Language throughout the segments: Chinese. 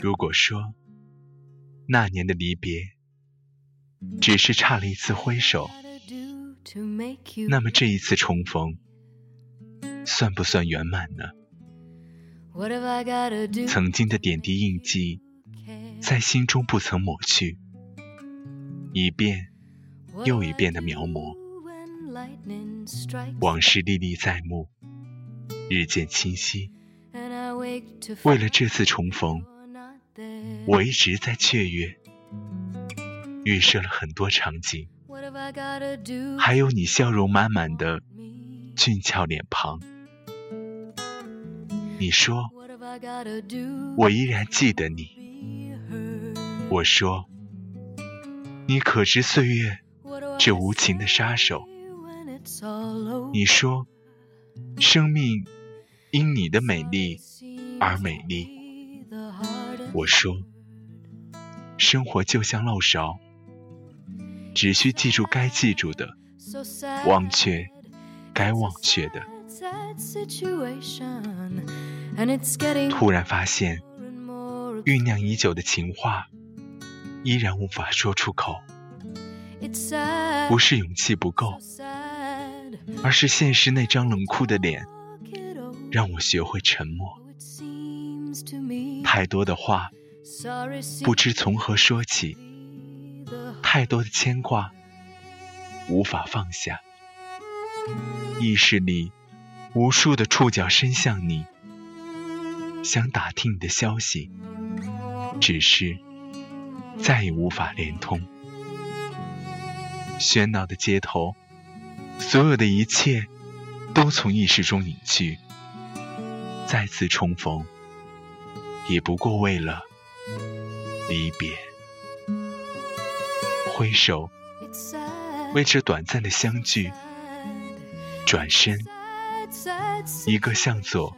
如果说那年的离别只是差了一次挥手，那么这一次重逢算不算圆满呢？曾经的点滴印记在心中不曾抹去，一遍又一遍的描摹，往事历历在目，日渐清晰。为了这次重逢，我一直在雀跃，预设了很多场景，还有你笑容满满的俊俏脸庞。你说，我依然记得你。我说，你可知岁月这无情的杀手？你说，生命因你的美丽而美丽。我说，生活就像漏勺，只需记住该记住的，忘却该忘却的。突然发现，酝酿已久的情话依然无法说出口，不是勇气不够，而是现实那张冷酷的脸让我学会沉默。太多的话不知从何说起，太多的牵挂无法放下，意识里无数的触角伸向你。想打听你的消息，只是再也无法连通。喧闹的街头，所有的一切都从意识中隐去。再次重逢，也不过为了离别。挥手，为这短暂的相聚；转身，一个向左。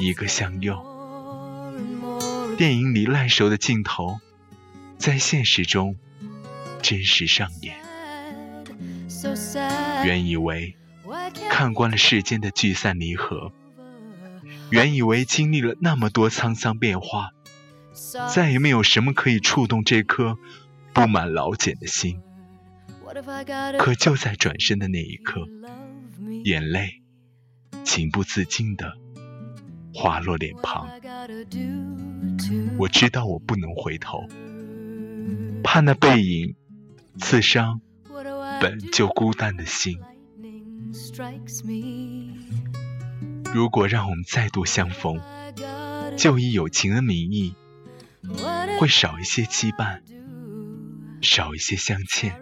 一个向右，电影里烂熟的镜头，在现实中真实上演。原以为看惯了世间的聚散离合，原以为经历了那么多沧桑变化，再也没有什么可以触动这颗布满老茧的心。可就在转身的那一刻，眼泪情不自禁的。滑落脸庞，我知道我不能回头，怕那背影刺伤本就孤单的心。如果让我们再度相逢，就以友情的名义，会少一些羁绊，少一些相欠。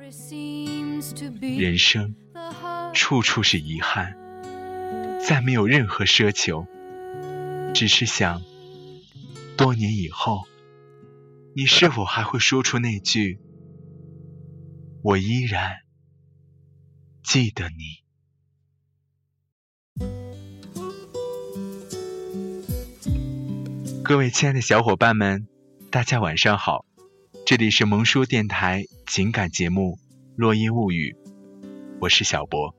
人生处处是遗憾，再没有任何奢求。只是想，多年以后，你是否还会说出那句“我依然记得你”？各位亲爱的小伙伴们，大家晚上好，这里是萌叔电台情感节目《落叶物语》，我是小博。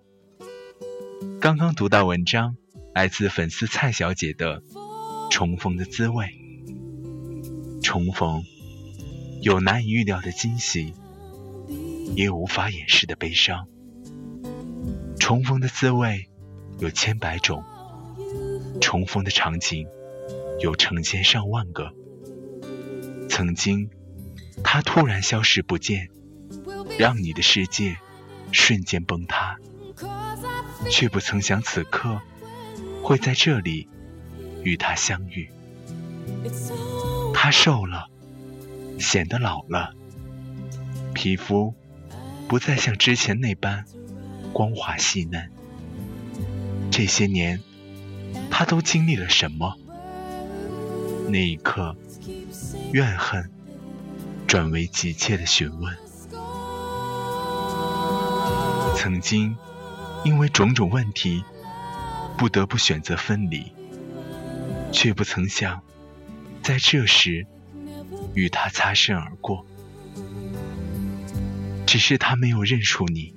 刚刚读到文章，来自粉丝蔡小姐的。重逢的滋味，重逢有难以预料的惊喜，也有无法掩饰的悲伤。重逢的滋味有千百种，重逢的场景有成千上万个。曾经，他突然消失不见，让你的世界瞬间崩塌，却不曾想此刻会在这里。与他相遇，他瘦了，显得老了，皮肤不再像之前那般光滑细嫩。这些年，他都经历了什么？那一刻，怨恨转为急切的询问。曾经，因为种种问题，不得不选择分离，却不曾想，在这时与他擦身而过。只是他没有认出你，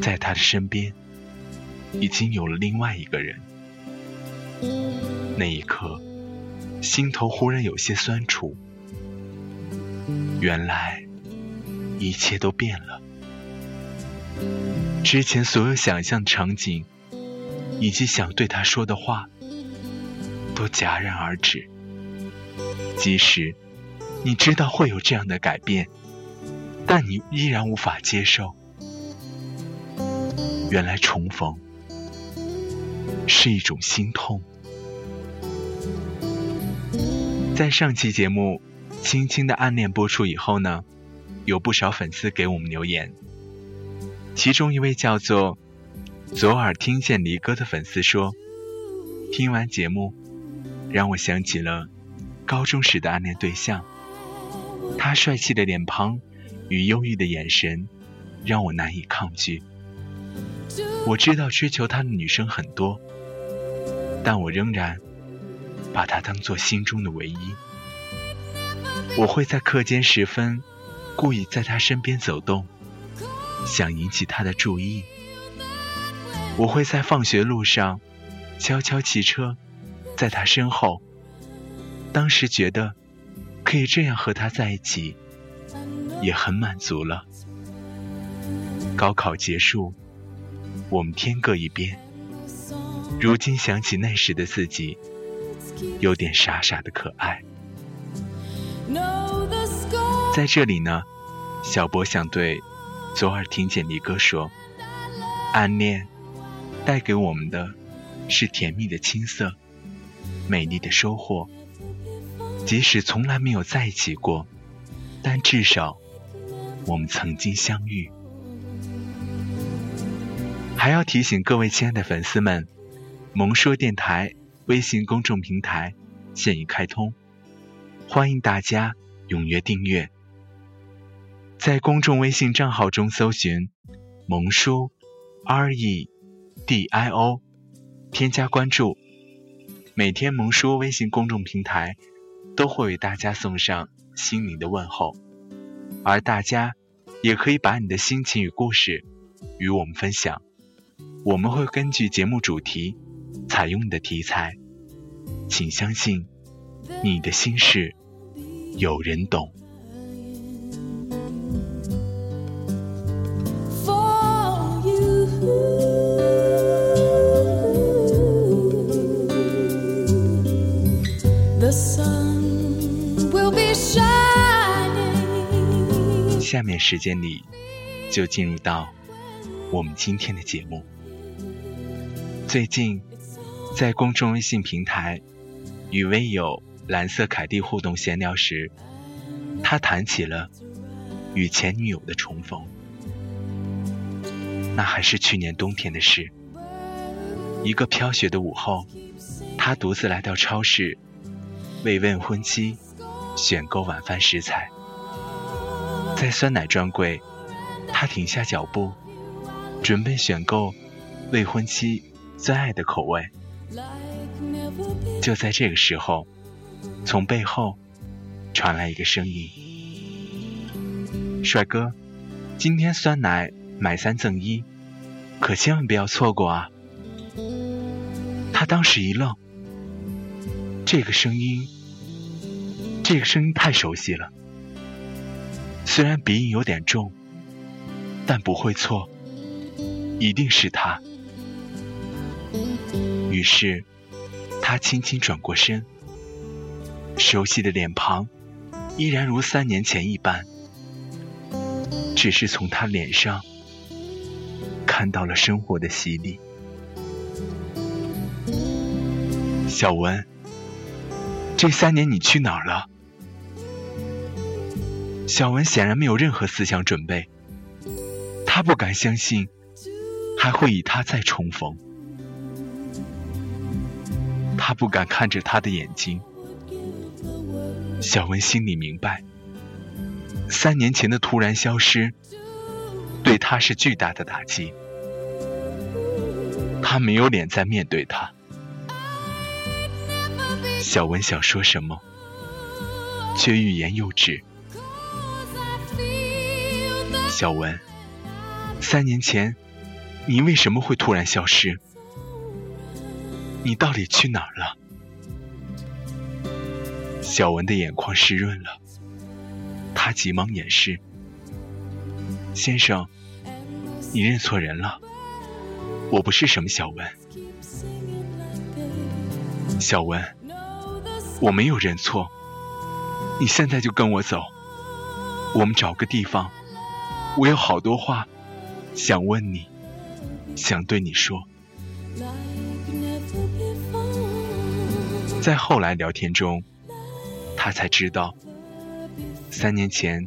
在他的身边，已经有了另外一个人。那一刻，心头忽然有些酸楚。原来，一切都变了。之前所有想象的场景，以及想对他说的话，都戛然而止。即使你知道会有这样的改变，但你依然无法接受。原来重逢是一种心痛。在上期节目《轻轻的暗恋》播出以后呢，有不少粉丝给我们留言。其中一位叫做“左耳听见离歌”的粉丝说：“听完节目，让我想起了高中时的暗恋对象。他帅气的脸庞与忧郁的眼神，让我难以抗拒。我知道追求他的女生很多，但我仍然把他当做心中的唯一。我会在课间时分，故意在他身边走动。”想引起他的注意，我会在放学路上悄悄骑车，在他身后。当时觉得可以这样和他在一起，也很满足了。高考结束，我们天各一边。如今想起那时的自己，有点傻傻的可爱。在这里呢，小博想对。左耳听见离歌说：“暗恋带给我们的是甜蜜的青涩，美丽的收获。即使从来没有在一起过，但至少我们曾经相遇。还要提醒各位亲爱的粉丝们，萌说电台微信公众平台现已开通，欢迎大家踊跃订阅。”在公众微信账号中搜寻“萌叔 R E D I O”，添加关注。每天萌叔微信公众平台都会为大家送上心灵的问候，而大家也可以把你的心情与故事与我们分享，我们会根据节目主题采用你的题材。请相信，你的心事有人懂。下面时间里，就进入到我们今天的节目。最近，在公众微信平台与微友蓝色凯蒂互动闲聊时，他谈起了与前女友的重逢。那还是去年冬天的事，一个飘雪的午后，他独自来到超市，为未婚妻选购晚饭食材。在酸奶专柜，他停下脚步，准备选购未婚妻最爱的口味。就在这个时候，从背后传来一个声音：“帅哥，今天酸奶买三赠一，可千万不要错过啊！”他当时一愣，这个声音，这个声音太熟悉了。虽然鼻音有点重，但不会错，一定是他。于是，他轻轻转过身，熟悉的脸庞依然如三年前一般，只是从他脸上看到了生活的洗礼。小文，这三年你去哪儿了？小文显然没有任何思想准备，他不敢相信还会与他再重逢，他不敢看着他的眼睛。小文心里明白，三年前的突然消失，对他是巨大的打击。他没有脸再面对他。小文想说什么，却欲言又止。小文，三年前，你为什么会突然消失？你到底去哪儿了？小文的眼眶湿润了，他急忙掩饰。先生，你认错人了，我不是什么小文。小文，我没有认错，你现在就跟我走，我们找个地方，我有好多话想问你，想对你说。在后来聊天中。他才知道，三年前，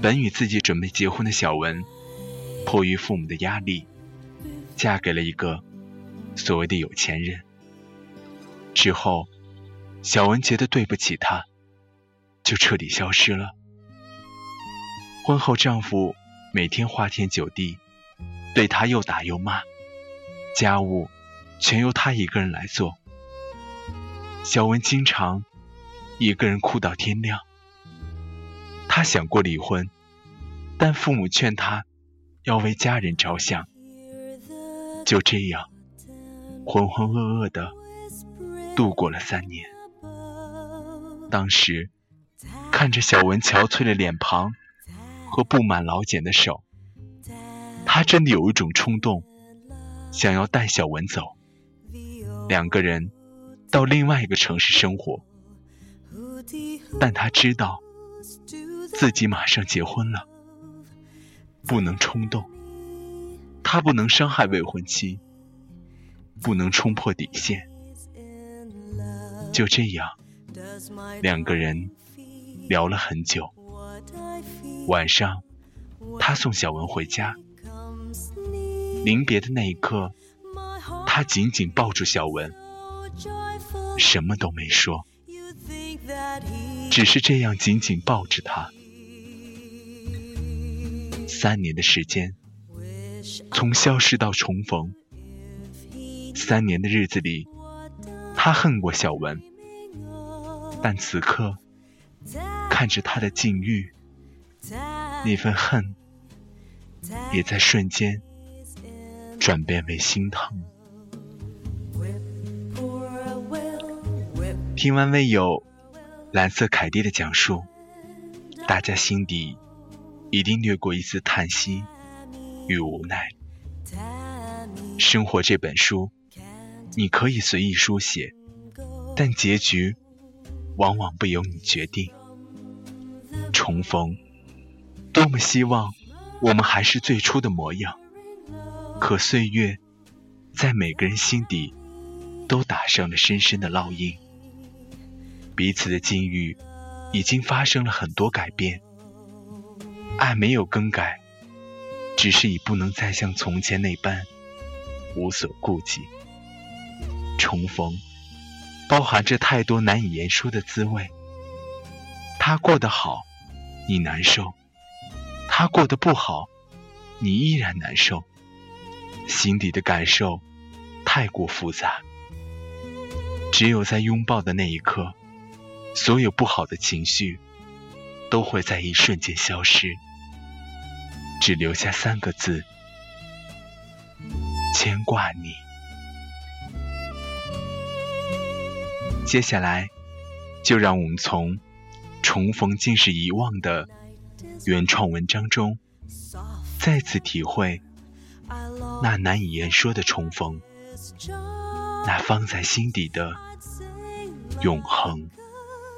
本与自己准备结婚的小文，迫于父母的压力，嫁给了一个所谓的有钱人。之后，小文觉得对不起他，就彻底消失了。婚后，丈夫每天花天酒地，对她又打又骂，家务全由她一个人来做。小文经常。一个人哭到天亮。他想过离婚，但父母劝他要为家人着想。就这样，浑浑噩噩的度过了三年。当时看着小文憔悴的脸庞和布满老茧的手，他真的有一种冲动，想要带小文走，两个人到另外一个城市生活。但他知道自己马上结婚了，不能冲动，他不能伤害未婚妻，不能冲破底线。就这样，两个人聊了很久。晚上，他送小文回家，临别的那一刻，他紧紧抱住小文，什么都没说。只是这样紧紧抱着他，三年的时间，从消失到重逢，三年的日子里，他恨过小文，但此刻看着他的境遇，那份恨也在瞬间转变为心疼。听完未有？蓝色凯蒂的讲述，大家心底一定掠过一丝叹息与无奈。生活这本书，你可以随意书写，但结局往往不由你决定。重逢，多么希望我们还是最初的模样，可岁月在每个人心底都打上了深深的烙印。彼此的境遇已经发生了很多改变，爱没有更改，只是已不能再像从前那般无所顾忌。重逢包含着太多难以言说的滋味。他过得好，你难受；他过得不好，你依然难受。心底的感受太过复杂，只有在拥抱的那一刻。所有不好的情绪都会在一瞬间消失，只留下三个字：牵挂你。接下来，就让我们从《重逢竟是遗忘》的原创文章中，再次体会那难以言说的重逢，那放在心底的永恒。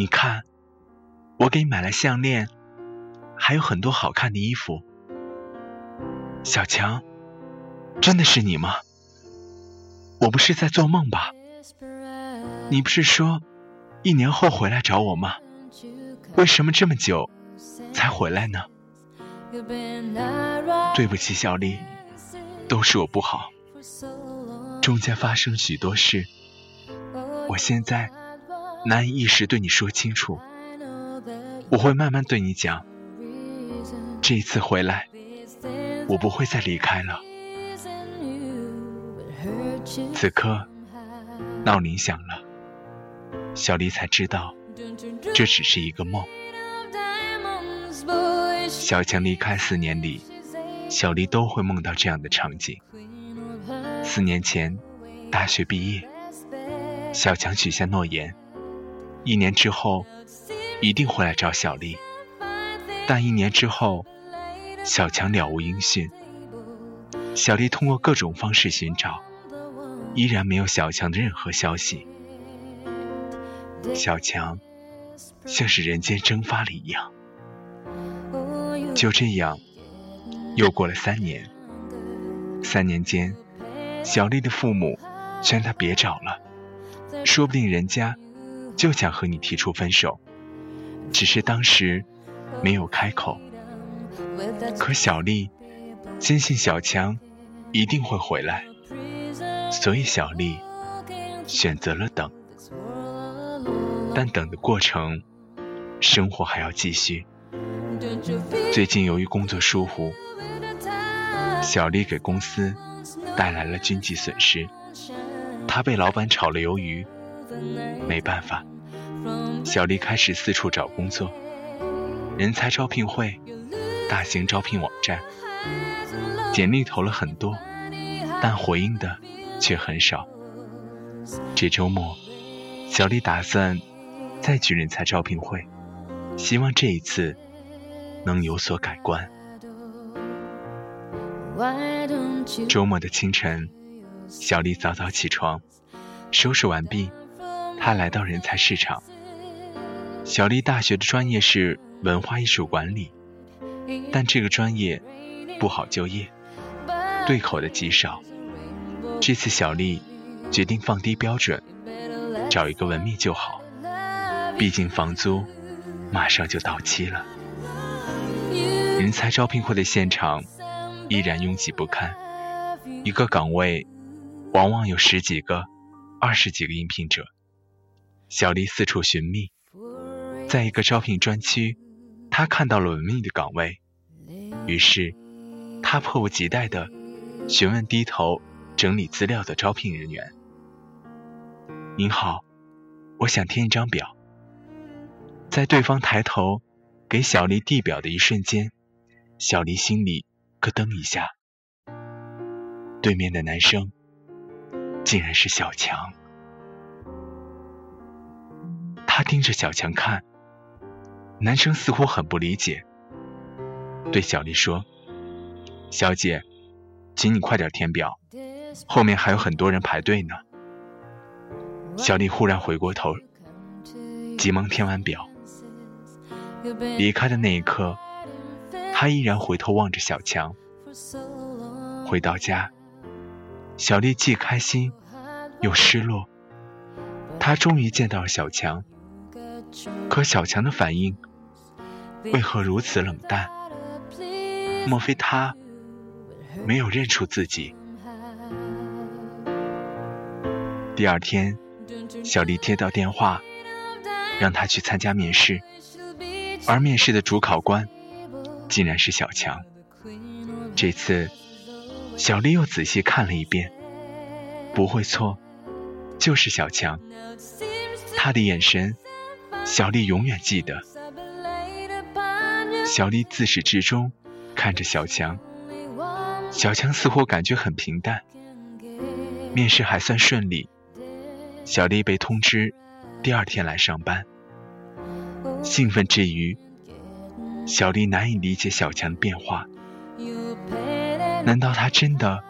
你看，我给你买了项链，还有很多好看的衣服。小强，真的是你吗？我不是在做梦吧？你不是说一年后回来找我吗？为什么这么久才回来呢？对不起，小丽，都是我不好，中间发生许多事，我现在难以一时对你说清楚，我会慢慢对你讲。这一次回来，我不会再离开了。此刻闹铃响了，小丽才知道这只是一个梦。小强离开四年里，小丽都会梦到这样的场景。四年前，大学毕业，小强许下诺言，一年之后一定会来找小丽。但一年之后，小强了无音讯。小丽通过各种方式寻找，依然没有小强的任何消息。小强像是人间蒸发了一样。就这样，又过了三年。三年间，小丽的父母劝她别找了，说不定人家就想和你提出分手，只是当时没有开口。可小丽坚信小强一定会回来，所以小丽选择了等。但等的过程，生活还要继续。最近由于工作疏忽，小丽给公司带来了经济损失，她被老板炒了鱿鱼，没办法，小丽开始四处找工作，人才招聘会、大型招聘网站，简历投了很多，但回应的却很少。这周末，小丽打算再去人才招聘会，希望这一次。能有所改观。周末的清晨，小丽早早起床，收拾完毕，他来到人才市场。小丽大学的专业是文化艺术管理，但这个专业不好就业，对口的极少。这次小丽决定放低标准，找一个文秘就好，毕竟房租马上就到期了。人才招聘会的现场依然拥挤不堪，一个岗位往往有十几个、二十几个应聘者。小丽四处寻觅，在一个招聘专区，她看到了文秘的岗位，于是她迫不及待地询问低头整理资料的招聘人员：“您好，我想填一张表。”在对方抬头给小丽递表的一瞬间。小丽心里咯噔一下，对面的男生竟然是小强。他盯着小强看，男生似乎很不理解，对小丽说：“小姐，请你快点填表，后面还有很多人排队呢。”小丽忽然回过头，急忙填完表，离开的那一刻。他依然回头望着小强。回到家，小丽既开心又失落。她终于见到了小强，可小强的反应为何如此冷淡？莫非他没有认出自己？第二天，小丽接到电话，让他去参加面试，而面试的主考官。竟然是小强。这次，小丽又仔细看了一遍，不会错，就是小强。他的眼神，小丽永远记得。小丽自始至终看着小强，小强似乎感觉很平淡。面试还算顺利，小丽被通知第二天来上班，兴奋之余。小丽难以理解小强的变化，难道他真的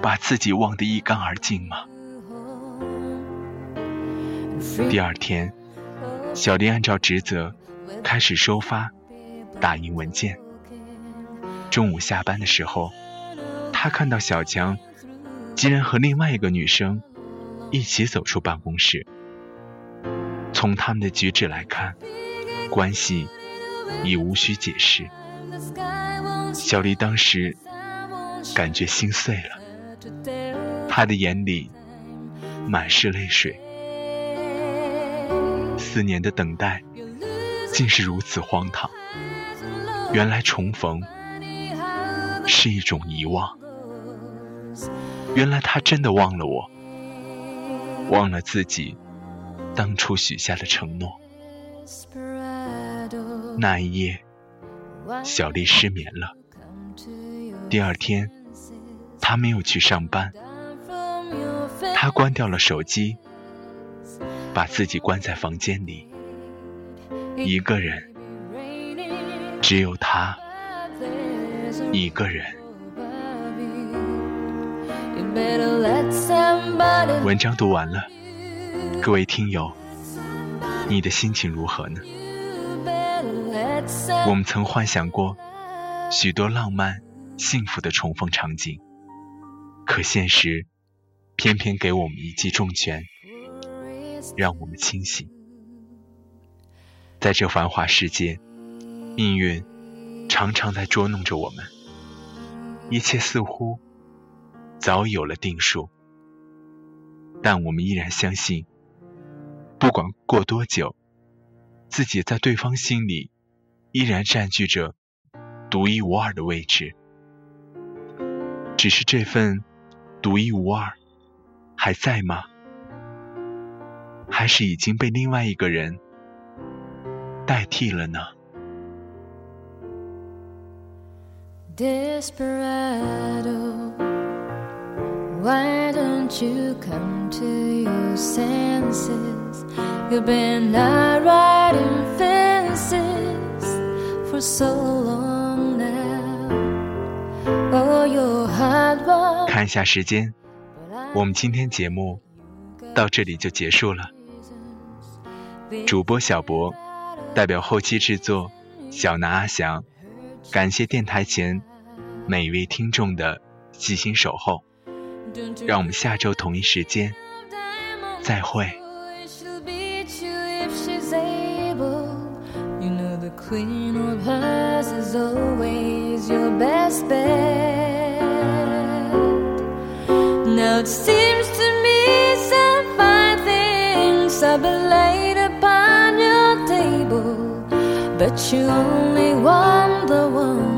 把自己忘得一干二净吗？第二天，小丽按照职责开始收发、打印文件。中午下班的时候，她看到小强竟然和另外一个女生一起走出办公室。从他们的举止来看，关系已无需解释。小丽当时感觉心碎了，她的眼里满是泪水。四年的等待，竟是如此荒唐。原来重逢是一种遗忘。原来他真的忘了我，忘了自己当初许下的承诺。那一夜，小丽失眠了。第二天，她没有去上班，她关掉了手机。把自己关在房间里，一个人，只有他一个人。文章读完了，各位听友，你的心情如何呢？我们曾幻想过许多浪漫、幸福的重逢场景，可现实偏偏给我们一记重拳。让我们清醒，在这繁华世界，命运常常在捉弄着我们。一切似乎早有了定数，但我们依然相信，不管过多久，自己在对方心里依然占据着独一无二的位置。只是这份独一无二还在吗？还是已经被另外一个人代替了呢？Desperado, why don't you come to your senses? You've been out riding fences for so long now. Oh, your heart was. 看一下时间，我们今天节目到这里就结束了。主播小博代表后期制作小南阿翔，感谢电台前每一位听众的细心守候。让我们下周同一时间再会。You only want the one